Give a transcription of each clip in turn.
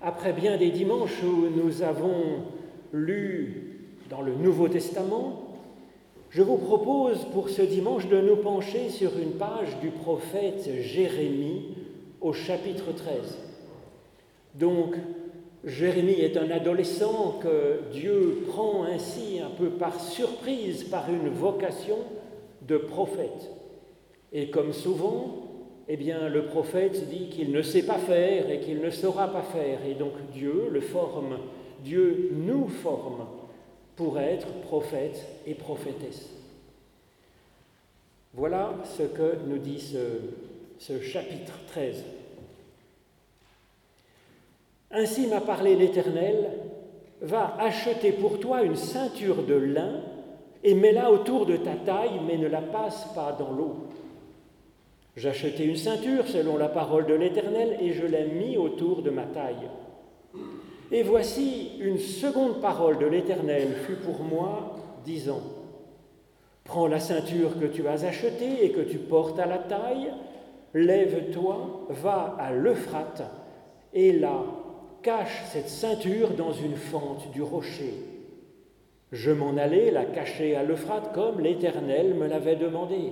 après bien des dimanches où nous avons lu dans le Nouveau Testament, je vous propose pour ce dimanche de nous pencher sur une page du prophète Jérémie au chapitre 13. Donc, Jérémie est un adolescent que Dieu prend ainsi un peu par surprise par une vocation de prophète. Et comme souvent, eh bien, le prophète dit qu'il ne sait pas faire et qu'il ne saura pas faire. Et donc Dieu le forme, Dieu nous forme pour être prophète et prophétesse. Voilà ce que nous dit ce, ce chapitre 13. Ainsi m'a parlé l'Éternel, va acheter pour toi une ceinture de lin et mets-la autour de ta taille, mais ne la passe pas dans l'eau. J'achetai une ceinture selon la parole de l'Éternel et je l'ai mis autour de ma taille. Et voici une seconde parole de l'Éternel fut pour moi, disant, Prends la ceinture que tu as achetée et que tu portes à la taille, lève-toi, va à l'Euphrate, et là, cache cette ceinture dans une fente du rocher. Je m'en allai la cacher à l'Euphrate comme l'Éternel me l'avait demandé.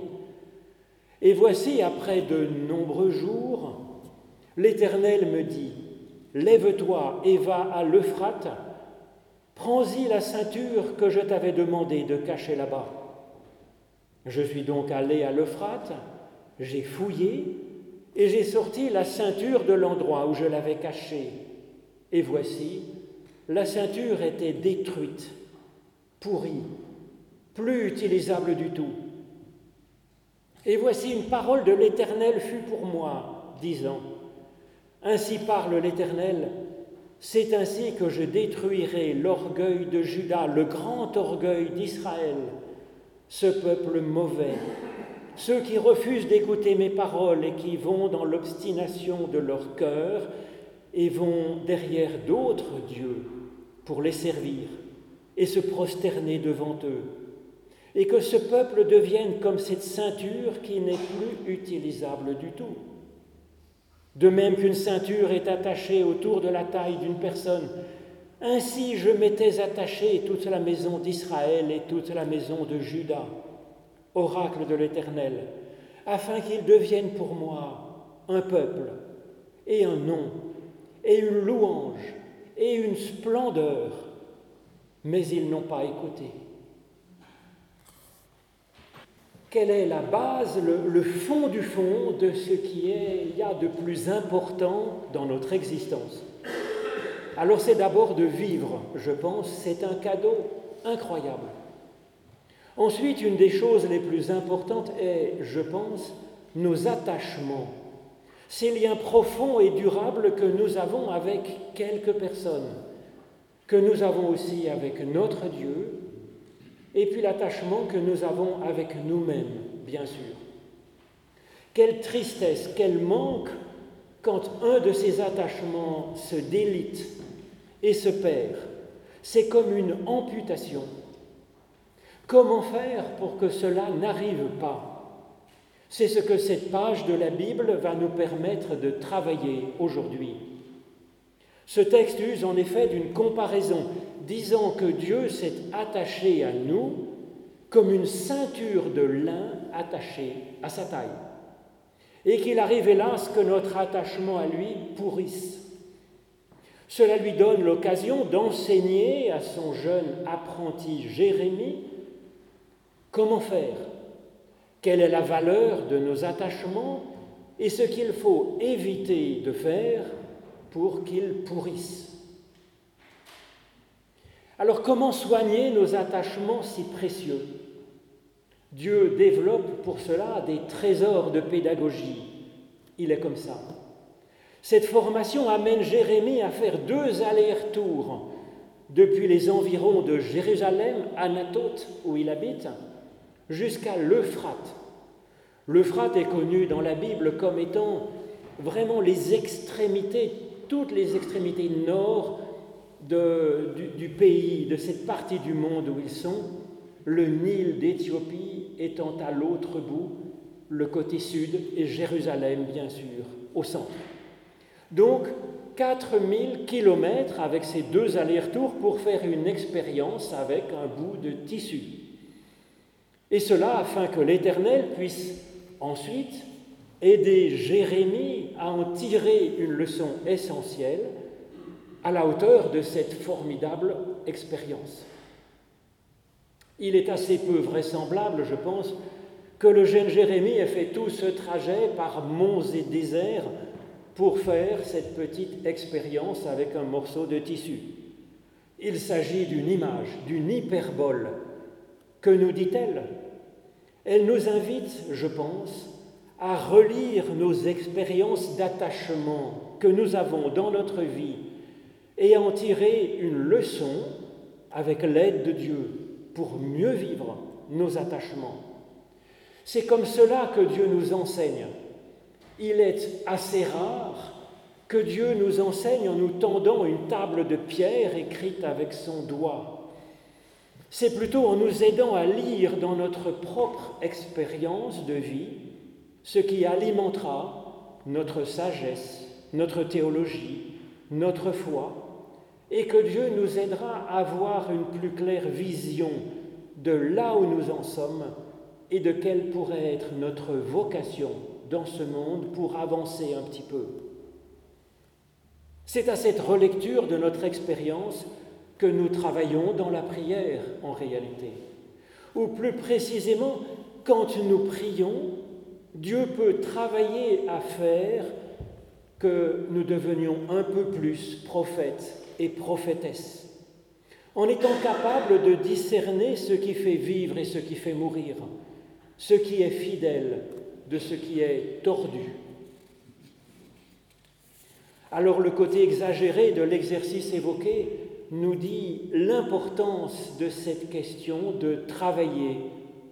Et voici, après de nombreux jours, l'Éternel me dit, Lève-toi et va à l'Euphrate, prends-y la ceinture que je t'avais demandé de cacher là-bas. Je suis donc allé à l'Euphrate, j'ai fouillé et j'ai sorti la ceinture de l'endroit où je l'avais cachée. Et voici, la ceinture était détruite, pourrie, plus utilisable du tout. Et voici une parole de l'Éternel fut pour moi, disant, Ainsi parle l'Éternel, c'est ainsi que je détruirai l'orgueil de Judas, le grand orgueil d'Israël, ce peuple mauvais, ceux qui refusent d'écouter mes paroles et qui vont dans l'obstination de leur cœur et vont derrière d'autres dieux pour les servir et se prosterner devant eux. Et que ce peuple devienne comme cette ceinture qui n'est plus utilisable du tout. De même qu'une ceinture est attachée autour de la taille d'une personne, ainsi je m'étais attaché toute la maison d'Israël et toute la maison de Juda, oracle de l'Éternel, afin qu'ils deviennent pour moi un peuple et un nom et une louange et une splendeur, mais ils n'ont pas écouté. Quelle est la base, le, fond du fond de ce qui est, il y a de plus important dans notre existence alors c'est d'abord de vivre, je pense, c'est un cadeau incroyable. Ensuite, une des choses les plus importantes est, je pense, nos attachements, ces liens profonds et durables que nous avons avec quelques personnes, que nous avons aussi avec notre Dieu, et puis l'attachement que nous avons avec nous-mêmes, bien sûr. Quelle tristesse, quel manque quand un de ces attachements se délite et se perd. C'est comme une amputation. Comment faire pour que cela n'arrive pas? C'est ce que cette page de la Bible va nous permettre de travailler aujourd'hui. Ce texte use en effet d'une comparaison, disant que Dieu s'est attaché à nous comme une ceinture de lin attachée à sa taille, et qu'il arrive hélas que notre attachement à lui pourrisse. Cela lui donne l'occasion d'enseigner à son jeune apprenti Jérémie comment faire, quelle est la valeur de nos attachements et ce qu'il faut éviter de faire pour qu'ils pourrissent. Alors comment soigner nos attachements si précieux? Dieu développe pour cela des trésors de pédagogie. Il est comme ça. Cette formation amène Jérémie à faire deux allers-retours depuis les environs de Jérusalem, Anatote, où il habite, jusqu'à l'Euphrate. L'Euphrate est connu dans la Bible comme étant vraiment les extrémités, toutes les extrémités nord du, pays, de cette partie du monde où ils sont, le Nil d'Éthiopie étant à l'autre bout, le côté sud, et Jérusalem, bien sûr, au centre. Donc, 4000 kilomètres avec ces deux allers-retours pour faire une expérience avec un bout de tissu. Et cela afin que l'Éternel puisse ensuite aider Jérémie à en tirer une leçon essentielle à la hauteur de cette formidable expérience. Il est assez peu vraisemblable, je pense, que le jeune Jérémie ait fait tout ce trajet par monts et déserts pour faire cette petite expérience avec un morceau de tissu. Il s'agit d'une image, d'une hyperbole. Que nous dit-elle? Elle nous invite, je pense, à relire nos expériences d'attachement que nous avons dans notre vie et à en tirer une leçon avec l'aide de Dieu pour mieux vivre nos attachements. C'est comme cela que Dieu nous enseigne. Il est assez rare que Dieu nous enseigne en nous tendant une table de pierre écrite avec son doigt. C'est plutôt en nous aidant à lire dans notre propre expérience de vie ce qui alimentera notre sagesse, notre théologie, notre foi, et que Dieu nous aidera à avoir une plus claire vision de là où nous en sommes et de quelle pourrait être notre vocation dans ce monde pour avancer un petit peu. C'est à cette relecture de notre expérience que nous travaillons dans la prière en réalité. Ou plus précisément, quand nous prions, Dieu peut travailler à faire que nous devenions un peu plus prophètes et prophétesses en étant capable de discerner ce qui fait vivre et ce qui fait mourir, ce qui est fidèle de ce qui est tordu. Alors le côté exagéré de l'exercice évoqué nous dit l'importance de cette question de travailler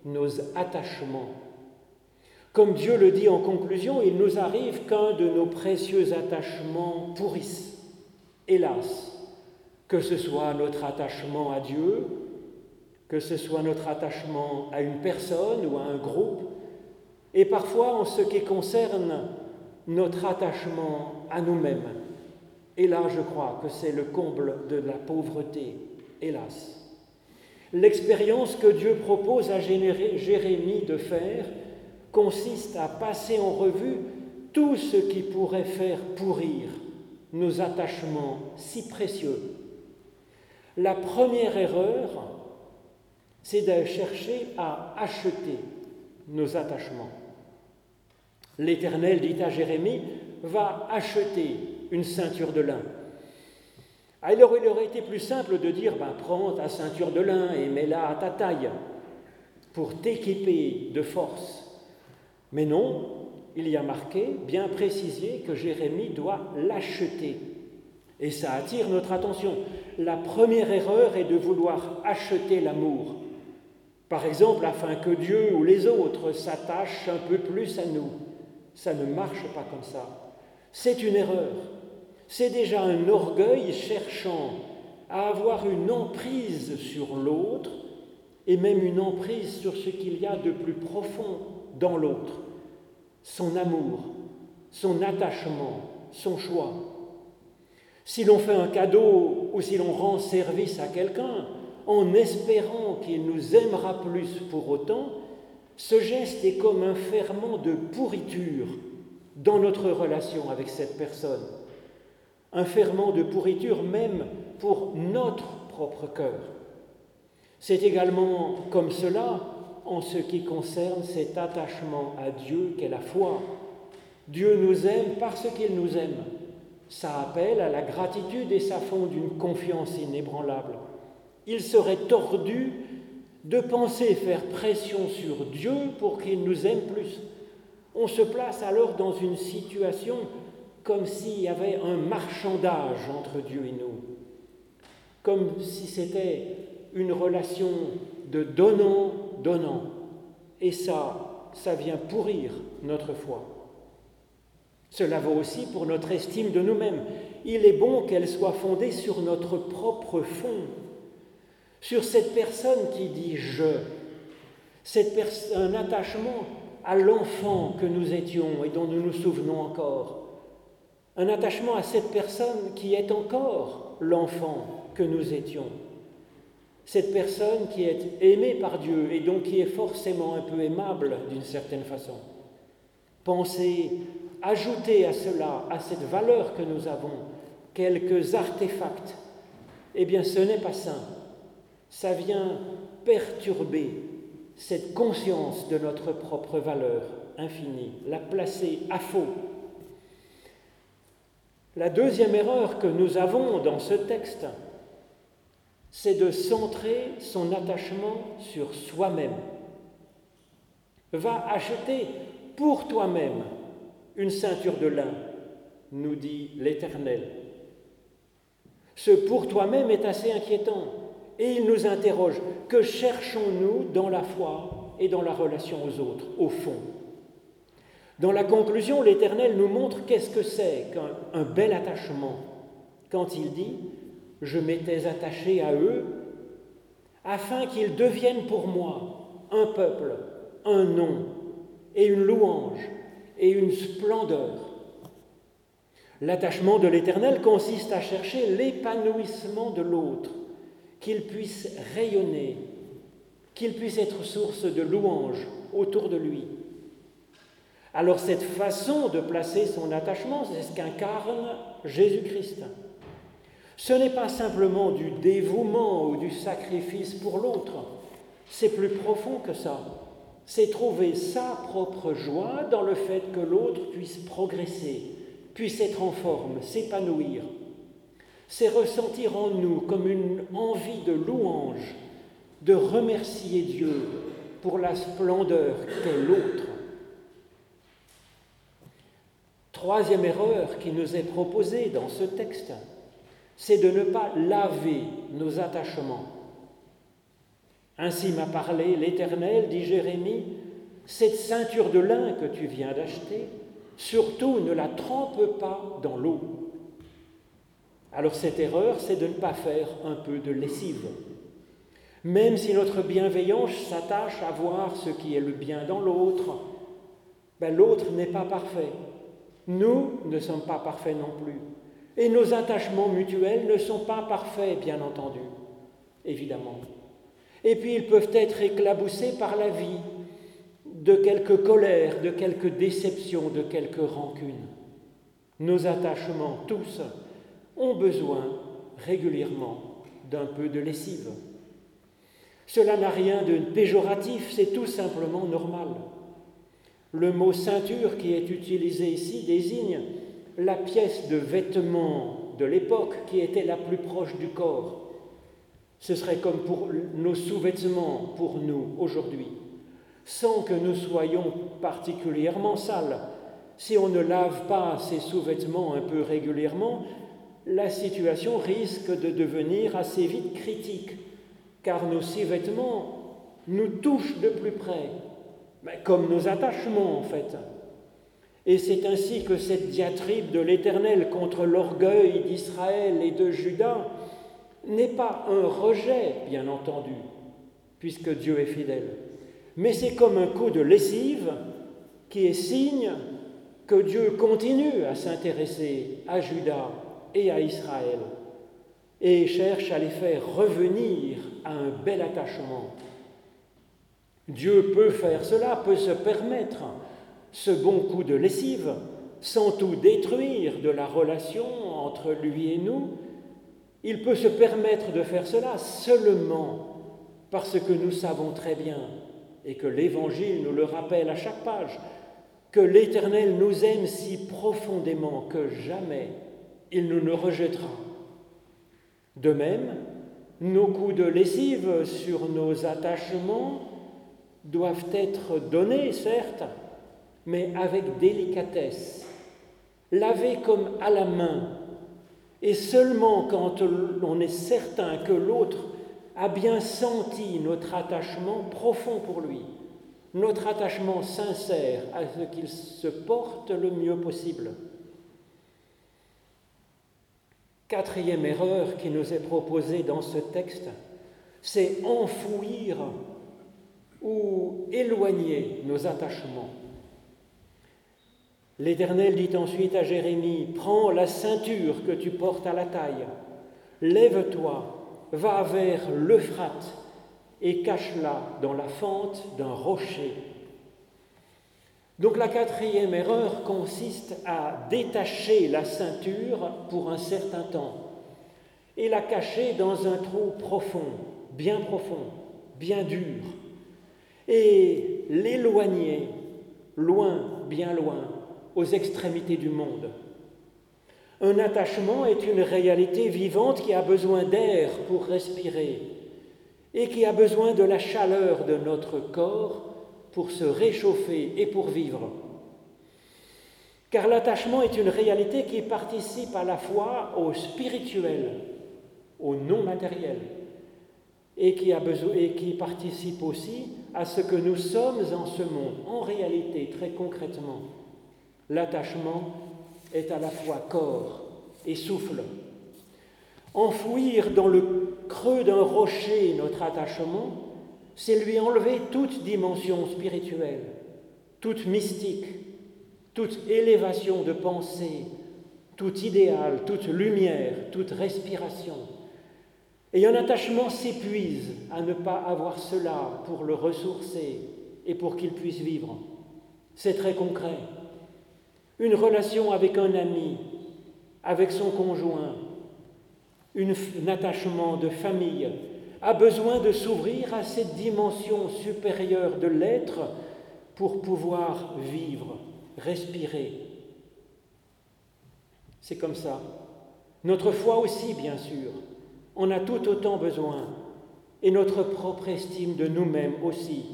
nos attachements. Comme Dieu le dit en conclusion, il nous arrive qu'un de nos précieux attachements pourrisse, hélas, que ce soit notre attachement à Dieu, que ce soit notre attachement à une personne ou à un groupe, et parfois en ce qui concerne notre attachement à nous-mêmes. Et là, je crois que c'est le comble de la pauvreté, hélas. L'expérience que Dieu propose à Jérémie de faire consiste à passer en revue tout ce qui pourrait faire pourrir nos attachements si précieux la première erreur, c'est de chercher à acheter nos attachements. L'Éternel dit à Jérémie, va acheter une ceinture de lin. Alors il aurait été plus simple de dire, ben, prends ta ceinture de lin et mets-la à ta taille pour t'équiper de force. Mais non, il y a marqué, bien précisé, que Jérémie doit l'acheter. Et ça attire notre attention la première erreur est de vouloir acheter l'amour. Par exemple, afin que Dieu ou les autres s'attachent un peu plus à nous. Ça ne marche pas comme ça. C'est une erreur. C'est déjà un orgueil cherchant à avoir une emprise sur l'autre et même une emprise sur ce qu'il y a de plus profond dans l'autre, son amour, son attachement, son choix. Si l'on fait un cadeau ou si l'on rend service à quelqu'un en espérant qu'il nous aimera plus pour autant, ce geste est comme un ferment de pourriture dans notre relation avec cette personne. Un ferment de pourriture même pour notre propre cœur. C'est également comme cela en ce qui concerne cet attachement à Dieu qu'est la foi. Dieu nous aime parce qu'il nous aime. Ça appelle à la gratitude et ça fonde une confiance inébranlable. Il serait tordu de penser faire pression sur Dieu pour qu'il nous aime plus. On se place alors dans une situation comme s'il y avait un marchandage entre Dieu et nous, comme si c'était une relation de Et ça, ça vient pourrir notre foi. Cela vaut aussi pour notre estime de nous-mêmes. Il est bon qu'elle soit fondée sur notre propre fond, sur cette personne qui dit je, un attachement à l'enfant que nous étions et dont nous nous souvenons encore, un attachement à cette personne qui est encore l'enfant que nous étions, cette personne qui est aimée par Dieu et donc qui est forcément un peu aimable d'une certaine façon. Pensez, ajouter à cela, à cette valeur que nous avons, quelques artefacts, eh bien ce n'est pas sain. Ça vient perturber cette conscience de notre propre valeur infinie, la placer à faux. La deuxième erreur que nous avons dans ce texte, c'est de centrer son attachement sur soi-même. Va acheter pour toi-même une ceinture de lin, nous dit l'Éternel. Ce pour toi-même est assez inquiétant et il nous interroge, que cherchons-nous dans la foi et dans la relation aux autres, au fond? Dans la conclusion, l'Éternel nous montre qu'est-ce que c'est qu'un bel attachement quand il dit Je m'étais attaché à eux afin qu'ils deviennent pour moi un peuple, un nom et une louange et une splendeur. L'attachement de l'Éternel consiste à chercher l'épanouissement de l'autre, qu'il puisse rayonner, qu'il puisse être source de louange autour de lui. Alors cette façon de placer son attachement, c'est ce qu'incarne Jésus-Christ. Ce n'est pas simplement du dévouement ou du sacrifice pour l'autre, c'est plus profond que ça c'est trouver sa propre joie dans le fait que l'autre puisse progresser, puisse être en forme, s'épanouir. C'est ressentir en nous comme une envie de louange, de remercier Dieu pour la splendeur qu'est l'autre. Troisième erreur qui nous est proposée dans ce texte, c'est de ne pas laver nos attachements. Ainsi m'a parlé l'Éternel, dit Jérémie, cette ceinture de lin que tu viens d'acheter, surtout ne la trempe pas dans l'eau. Alors cette erreur, c'est de ne pas faire un peu de lessive. Même si notre bienveillance s'attache à voir ce qui est le bien dans l'autre, ben l'autre n'est pas parfait. Nous ne sommes pas parfaits non plus. Et nos attachements mutuels ne sont pas parfaits, bien entendu, évidemment et puis ils peuvent être éclaboussés par la vie de quelques colères, de quelques déceptions, de quelques rancunes. Nos attachements, tous, ont besoin régulièrement d'un peu de lessive. Cela n'a rien de péjoratif, c'est tout simplement normal. Le mot ceinture qui est utilisé ici désigne la pièce de vêtement de l'époque qui était la plus proche du corps. Ce serait comme pour nos sous-vêtements pour nous aujourd'hui, sans que nous soyons particulièrement sales. Si on ne lave pas ces sous-vêtements un peu régulièrement, la situation risque de devenir assez vite critique, car nos sous-vêtements nous touchent de plus près, comme nos attachements en fait. Et c'est ainsi que cette diatribe de l'Éternel contre l'orgueil d'Israël et de Judas n'est pas un rejet, bien entendu, puisque Dieu est fidèle, mais c'est comme un coup de lessive qui est signe que Dieu continue à s'intéresser à Judas et à Israël et cherche à les faire revenir à un bel attachement. Dieu peut faire cela, peut se permettre ce bon coup de lessive sans tout détruire de la relation entre lui et nous, il peut se permettre de faire cela seulement parce que nous savons très bien, et que l'Évangile nous le rappelle à chaque page, que l'Éternel nous aime si profondément que jamais il ne rejettera. De même, nos coups de lessive sur nos attachements doivent être donnés, certes, mais avec délicatesse, lavés comme à la main et seulement quand on est certain que l'autre a bien senti notre attachement profond pour lui, notre attachement sincère à ce qu'il se porte le mieux possible. Quatrième erreur qui nous est proposée dans ce texte, c'est enfouir ou éloigner nos attachements. L'Éternel dit ensuite à Jérémie, Prends la ceinture que tu portes à la taille, lève-toi, va vers l'Euphrate et cache-la dans la fente d'un rocher. Donc la quatrième erreur consiste à détacher la ceinture pour un certain temps et la cacher dans un trou profond, bien profond, bien dur, et l'éloigner loin, bien loin, aux extrémités du monde. Un attachement est une réalité vivante qui a besoin d'air pour respirer et qui a besoin de la chaleur de notre corps pour se réchauffer et pour vivre. Car l'attachement est une réalité qui participe à la fois au spirituel, au non matériel, et qui, a besoin, et qui participe aussi à ce que nous sommes en ce monde. En réalité, très concrètement, l'attachement est à la fois corps et souffle. Enfouir dans le creux d'un rocher notre attachement, c'est lui enlever toute dimension spirituelle, toute mystique, toute élévation de pensée, tout idéal, toute lumière, toute respiration. Et un attachement s'épuise à ne pas avoir cela pour le ressourcer et pour qu'il puisse vivre. C'est très concret. Une relation avec un ami, avec son conjoint, un attachement de famille, a besoin de s'ouvrir à cette dimension supérieure de l'être pour pouvoir vivre, respirer. C'est comme ça. Notre foi aussi, bien sûr, en a tout autant besoin, et notre propre estime de nous-mêmes aussi.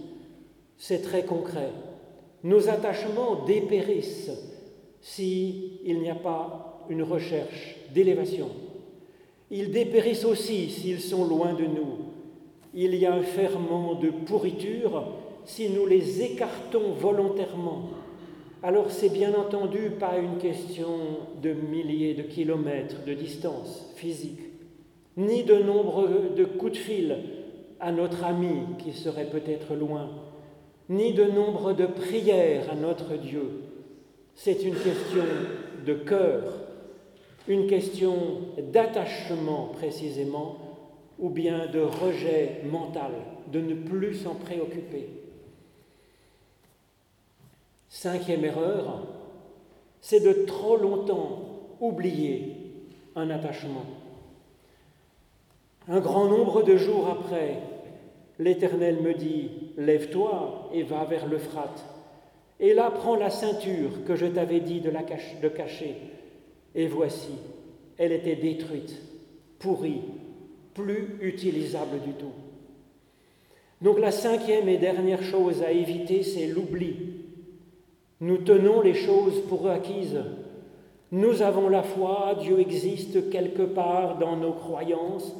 C'est très concret. Nos attachements dépérissent s'il n'y a pas une recherche d'élévation. Ils dépérissent aussi s'ils sont loin de nous. Il y a un ferment de pourriture si nous les écartons volontairement. Alors c'est bien entendu pas une question de milliers de kilomètres de distance physique, ni de nombre de coups de fil à notre ami qui serait peut-être loin, ni de nombre de prières à notre Dieu. C'est une question de cœur, une question d'attachement précisément, ou bien de rejet mental, de ne plus s'en préoccuper. Cinquième erreur, c'est de trop longtemps oublier un attachement. Un grand nombre de jours après, l'Éternel me dit, Lève-toi et va vers l'Euphrate, et là prends la ceinture que je t'avais dit de, la de cacher. Et voici, elle était détruite, pourrie, plus utilisable du tout. Donc la cinquième et dernière chose à éviter, c'est l'oubli. Nous tenons les choses pour acquises. Nous avons la foi, Dieu existe quelque part dans nos croyances,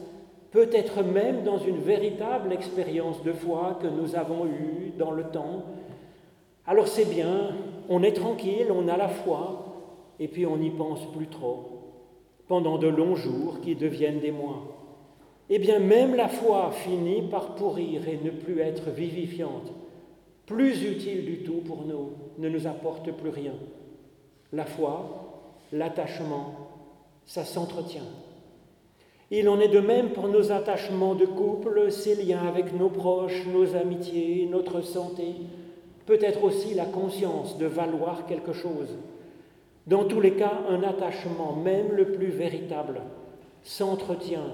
peut-être même dans une véritable expérience de foi que nous avons eue dans le temps. Alors c'est bien, on est tranquille, on a la foi, et puis on n'y pense plus trop, pendant de longs jours qui deviennent des mois. Eh bien même la foi finit par pourrir et ne plus être vivifiante, plus utile du tout pour nous, ne nous apporte plus rien. La foi, l'attachement, ça s'entretient. Il en est de même pour nos attachements de couple, ces liens avec nos proches, nos amitiés, notre santé, peut-être aussi la conscience de valoir quelque chose. Dans tous les cas, un attachement, même le plus véritable, s'entretient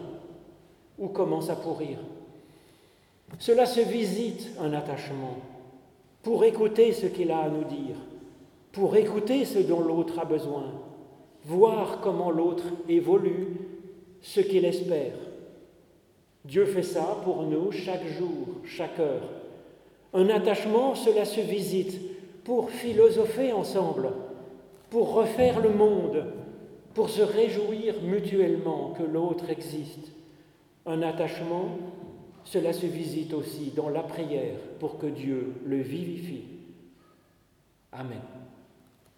ou commence à pourrir. Cela se visite, un attachement, pour écouter ce qu'il a à nous dire, pour écouter ce dont l'autre a besoin, voir comment l'autre évolue, ce qu'il espère. Dieu fait ça pour nous chaque jour, chaque heure. Un attachement, cela se visite pour philosopher ensemble, pour refaire le monde, pour se réjouir mutuellement que l'autre existe. Un attachement, cela se visite aussi dans la prière pour que Dieu le vivifie. Amen.